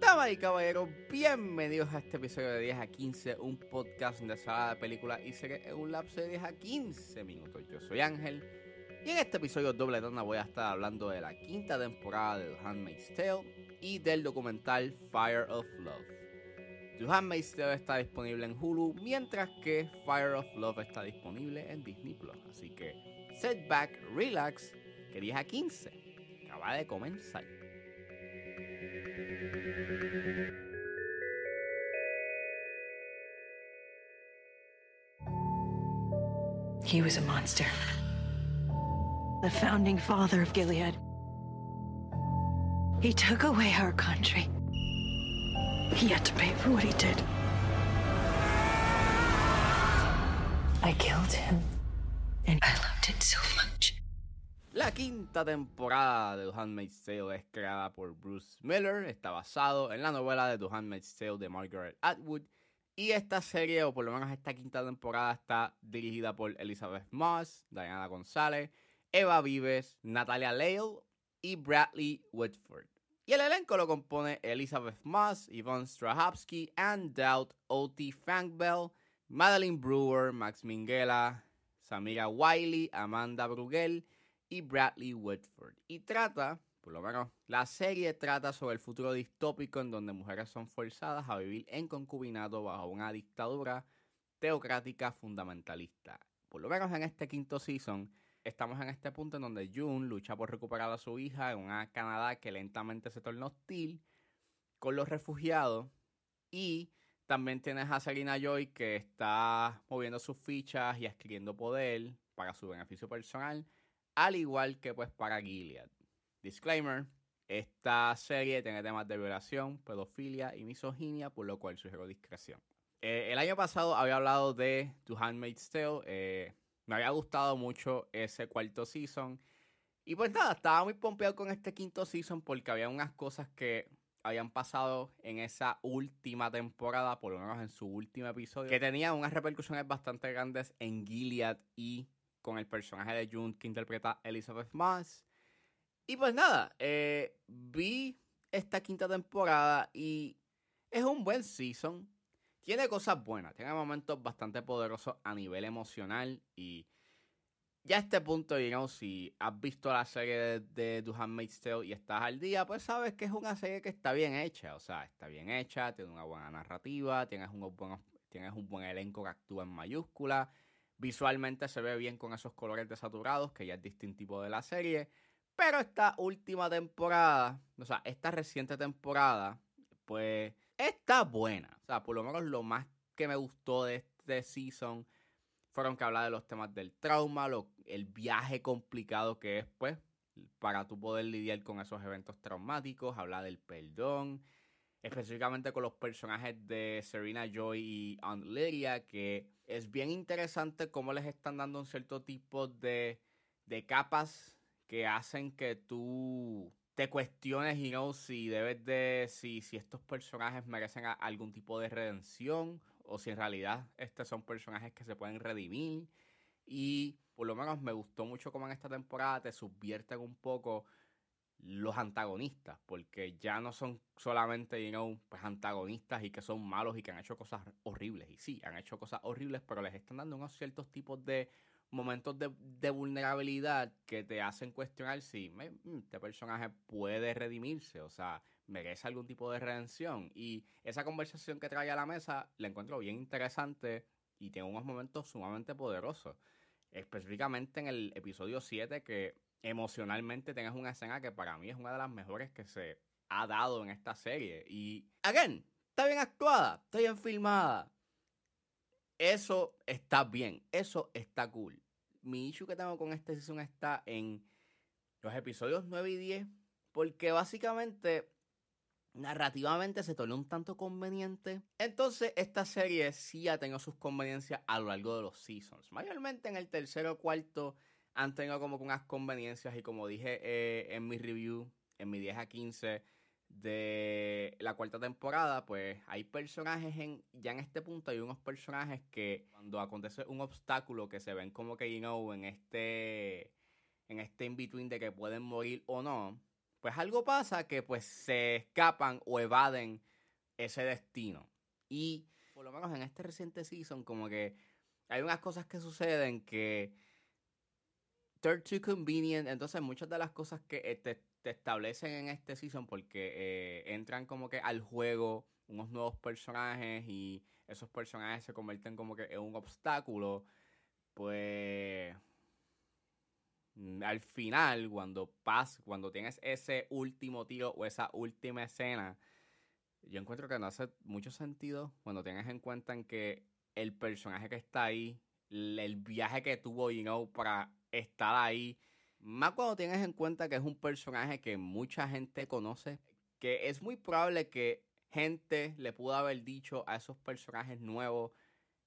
Damas y caballeros, bienvenidos a este episodio de 10 a 15, un podcast de sala de películas y series en un lapso de 10 a 15 minutos. Yo soy Ángel y en este episodio doble tanda voy a estar hablando de la quinta temporada de The Handmaid's Tale y del documental Fire of Love. The Handmaid's Tale está disponible en Hulu, mientras que Fire of Love está disponible en Disney Plus. Así que set back, relax, que 10 a 15 acaba de comenzar. He was a monster. The founding father of Gilead. He took away our country. He had to pay for what he did. I killed him. And I loved it so much. La quinta temporada de The Handmaid's Tale es creada por Bruce Miller, está basado en la novela de The Handmaid's Tale de Margaret Atwood y esta serie, o por lo menos esta quinta temporada, está dirigida por Elizabeth Moss, Diana González, Eva Vives, Natalia Lale y Bradley Whitford. Y el elenco lo compone Elizabeth Moss, Yvonne Strahovski, Anne Dowd, Oti Fangbell, Madeline Brewer, Max Minghella, Samira Wiley, Amanda Brugel y Bradley Whitford. Y trata, por lo menos la serie trata sobre el futuro distópico en donde mujeres son forzadas a vivir en concubinato bajo una dictadura teocrática fundamentalista. Por lo menos en este quinto season, estamos en este punto en donde June lucha por recuperar a su hija en una Canadá que lentamente se torna hostil con los refugiados y también tienes a Selina Joy que está moviendo sus fichas y adquiriendo poder para su beneficio personal, al igual que pues para Gilead. Disclaimer, esta serie tiene temas de violación, pedofilia y misoginia, por lo cual sugiero discreción. Eh, el año pasado había hablado de To Handmaid's Tale, eh, me había gustado mucho ese cuarto season. Y pues nada, estaba muy pompeado con este quinto season porque había unas cosas que habían pasado en esa última temporada, por lo menos en su último episodio, que tenían unas repercusiones bastante grandes en Gilead y con el personaje de June que interpreta Elizabeth Moss. Y pues nada, eh, vi esta quinta temporada y es un buen season. Tiene cosas buenas, tiene momentos bastante poderosos a nivel emocional y ya a este punto, digamos, si has visto la serie de, de The Handmaid's Tale y estás al día, pues sabes que es una serie que está bien hecha, o sea, está bien hecha, tiene una buena narrativa, tienes, unos buenos, tienes un buen elenco que actúa en mayúscula, visualmente se ve bien con esos colores desaturados, que ya es distintivo de la serie, pero esta última temporada, o sea, esta reciente temporada, pues está buena. O sea, por lo menos lo más que me gustó de este season fueron que habla de los temas del trauma, lo, el viaje complicado que es, pues, para tú poder lidiar con esos eventos traumáticos, habla del perdón, específicamente con los personajes de Serena Joy y Aunt Lydia, que es bien interesante cómo les están dando un cierto tipo de, de capas que hacen que tú te cuestiones, you know, si debes de, si, si estos personajes merecen algún tipo de redención o si en realidad estos son personajes que se pueden redimir. Y por lo menos me gustó mucho cómo en esta temporada te subvierten un poco los antagonistas, porque ya no son solamente, you know, pues antagonistas y que son malos y que han hecho cosas horribles. Y sí, han hecho cosas horribles, pero les están dando unos ciertos tipos de momentos de, de vulnerabilidad que te hacen cuestionar si me, este personaje puede redimirse, o sea, merece algún tipo de redención. Y esa conversación que trae a la mesa la encuentro bien interesante y tiene unos momentos sumamente poderosos. Específicamente en el episodio 7 que emocionalmente tengas una escena que para mí es una de las mejores que se ha dado en esta serie. Y, again, está bien actuada, está bien filmada. Eso está bien, eso está cool. Mi issue que tengo con esta season está en los episodios 9 y 10, porque básicamente narrativamente se tornó un tanto conveniente. Entonces, esta serie sí ha tenido sus conveniencias a lo largo de los seasons. Mayormente en el tercero o cuarto han tenido como unas conveniencias y como dije eh, en mi review, en mi 10 a 15, de la cuarta temporada, pues hay personajes en, ya en este punto hay unos personajes que cuando acontece un obstáculo que se ven como que, you know, en este, en este in-between de que pueden morir o no, pues algo pasa que pues se escapan o evaden ese destino. Y por lo menos en este reciente season como que hay unas cosas que suceden que they're too convenient, entonces muchas de las cosas que este te establecen en este season porque eh, entran como que al juego unos nuevos personajes y esos personajes se convierten como que en un obstáculo, pues mm, al final, cuando pas, cuando tienes ese último tiro o esa última escena, yo encuentro que no hace mucho sentido cuando tienes en cuenta en que el personaje que está ahí, el viaje que tuvo, you know, para estar ahí, más cuando tienes en cuenta que es un personaje que mucha gente conoce, que es muy probable que gente le pudo haber dicho a esos personajes nuevos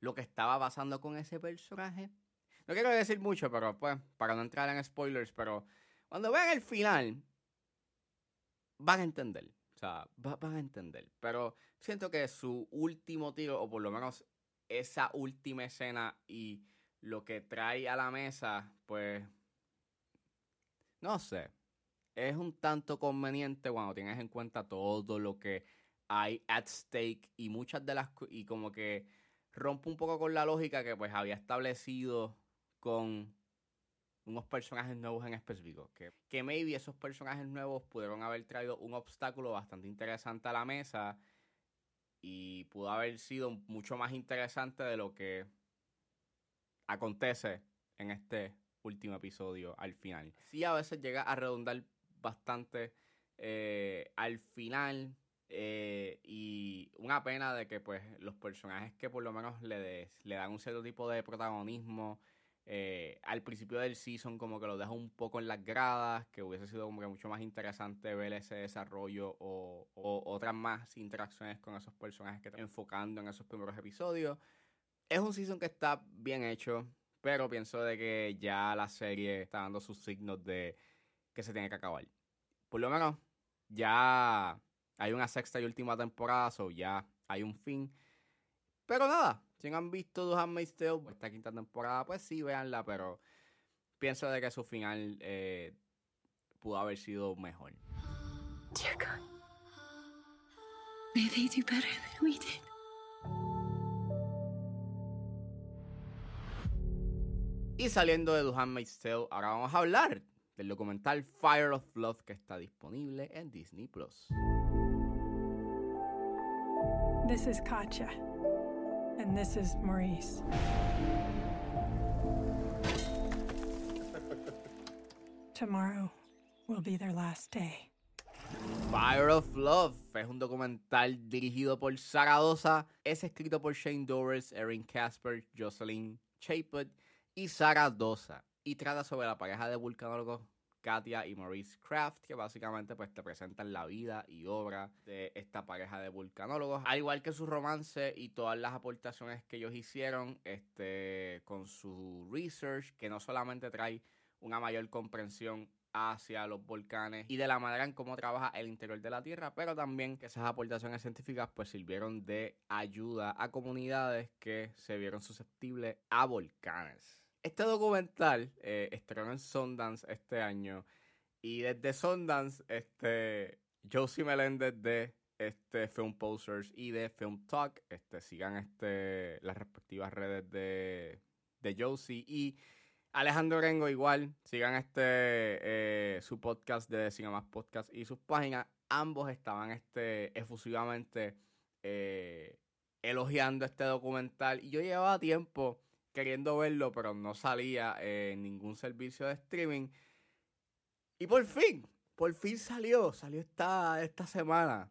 lo que estaba pasando con ese personaje. No quiero decir mucho, pero pues, para no entrar en spoilers, pero cuando vean el final, van a entender. O sea, van a entender. Pero siento que su último tiro, o por lo menos esa última escena y lo que trae a la mesa, pues no sé. Es un tanto conveniente cuando tienes en cuenta todo lo que hay at stake y muchas de las y como que rompe un poco con la lógica que pues había establecido con unos personajes nuevos en específico. Que, que maybe esos personajes nuevos pudieron haber traído un obstáculo bastante interesante a la mesa y pudo haber sido mucho más interesante de lo que acontece en este último episodio al final. Sí, a veces llega a redundar bastante eh, al final. Eh, y una pena de que pues los personajes que por lo menos le, le dan un cierto tipo de protagonismo eh, al principio del season como que lo deja un poco en las gradas, que hubiese sido como que mucho más interesante ver ese desarrollo o, o otras más interacciones con esos personajes que están enfocando en esos primeros episodios. Es un season que está bien hecho, pero pienso de que ya la serie está dando sus signos de que se tiene que acabar. Por lo menos, ya hay una sexta y última temporada, so ya hay un fin. Pero nada, si han visto The Handmaid's Tale, esta quinta temporada, pues sí, véanla, pero pienso de que su final eh, pudo haber sido mejor. Dear God. May they do better than we did. Y saliendo de The Handmaid's Tale, ahora vamos a hablar del documental Fire of Love que está disponible en Disney Plus. This is Katja. And this is Maurice. Tomorrow will be their last day. Fire of Love es un documental dirigido por Zaragoza. Es escrito por Shane Doris, Erin Casper, Jocelyn Chaput y Zaragoza. Y trata sobre la pareja de vulcanólogos Katia y Maurice Kraft, que básicamente pues te presentan la vida y obra de esta pareja de vulcanólogos, al igual que su romance y todas las aportaciones que ellos hicieron este, con su research, que no solamente trae una mayor comprensión hacia los volcanes y de la manera en cómo trabaja el interior de la Tierra, pero también que esas aportaciones científicas pues sirvieron de ayuda a comunidades que se vieron susceptibles a volcanes. Este documental eh, estrenó en Sundance este año y desde Sundance, este, Josie Meléndez de este Film Posters y de Film Talk, este, sigan este, las respectivas redes de, de Josie y Alejandro Rengo igual, sigan este eh, su podcast de Más Podcast y sus páginas. Ambos estaban este, efusivamente eh, elogiando este documental. Y yo llevaba tiempo queriendo verlo, pero no salía en ningún servicio de streaming. Y por fin, por fin salió, salió esta, esta semana.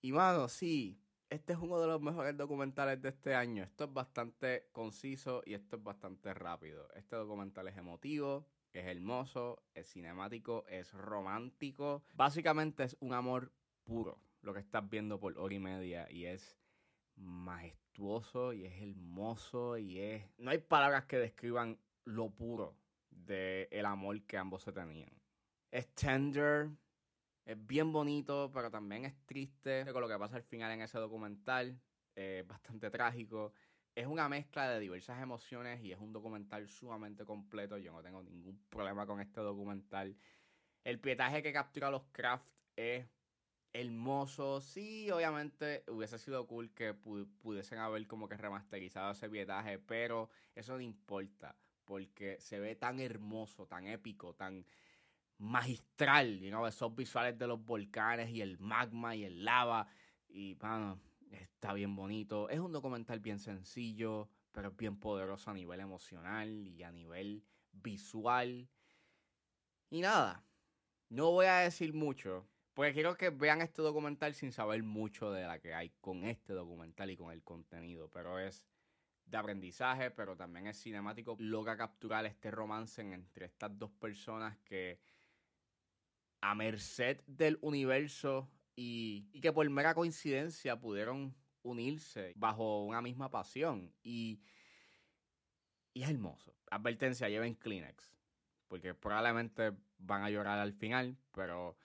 Y mano, sí, este es uno de los mejores documentales de este año. Esto es bastante conciso y esto es bastante rápido. Este documental es emotivo, es hermoso, es cinemático, es romántico. Básicamente es un amor puro lo que estás viendo por hora y media y es majestuoso y es hermoso y es... No hay palabras que describan lo puro del el amor que ambos se tenían. Es tender, Es bien bonito, pero también es triste con lo que pasa al final en ese documental. Es bastante trágico. Es una mezcla de diversas emociones y es un documental sumamente completo. Yo no tengo ningún problema con este documental. El pietaje que captura los Craft es hermoso. Sí, obviamente hubiese sido cool que pudiesen haber como que remasterizado ese pietaje, pero eso no importa porque se ve tan hermoso, tan épico, tan magistral, you know, esos visuales de los volcanes y el magma y el lava y bueno, está bien bonito. Es un documental bien sencillo, pero bien poderoso a nivel emocional y a nivel visual. Y nada, no voy a decir mucho, porque quiero que vean este documental sin saber mucho de la que hay con este documental y con el contenido, pero es de aprendizaje, pero también es cinemático. Logra capturar este romance entre estas dos personas que a merced del universo y, y que por mera coincidencia pudieron unirse bajo una misma pasión. Y, y es hermoso. Advertencia, lleven Kleenex. Porque probablemente van a llorar al final, pero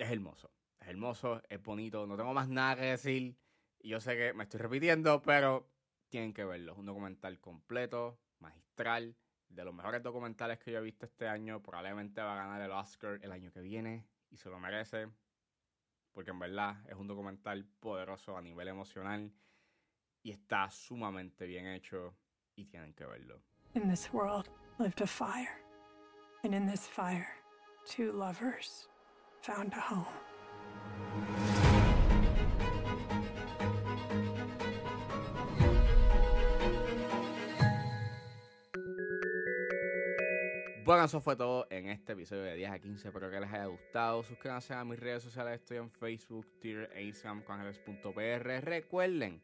es hermoso. Es hermoso, es bonito. No tengo más nada que decir. Yo sé que me estoy repitiendo, pero tienen que verlo. Es un documental completo, magistral, de los mejores documentales que yo he visto este año. Probablemente va a ganar el Oscar el año que viene y se lo merece. Porque en verdad es un documental poderoso a nivel emocional y está sumamente bien hecho y tienen que verlo. In this world lived a fire. And in this fire, two lovers found a home. Bueno, eso fue todo en este episodio de 10 a 15. Espero que les haya gustado. Suscríbanse a mis redes sociales. Estoy en Facebook, Twitter e Instagram con Recuerden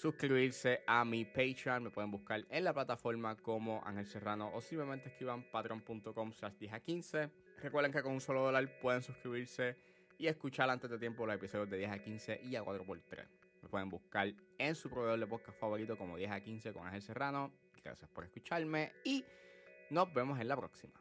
suscribirse a mi Patreon. Me pueden buscar en la plataforma como Ángel Serrano o simplemente escriban patreon.com slash 10 a 15. Recuerden que con un solo dólar pueden suscribirse y escuchar antes de tiempo los episodios de 10 a 15 y a 4x3. Me pueden buscar en su proveedor de podcast favorito como 10 a 15 con Ángel Serrano. Gracias por escucharme y nos vemos en la próxima.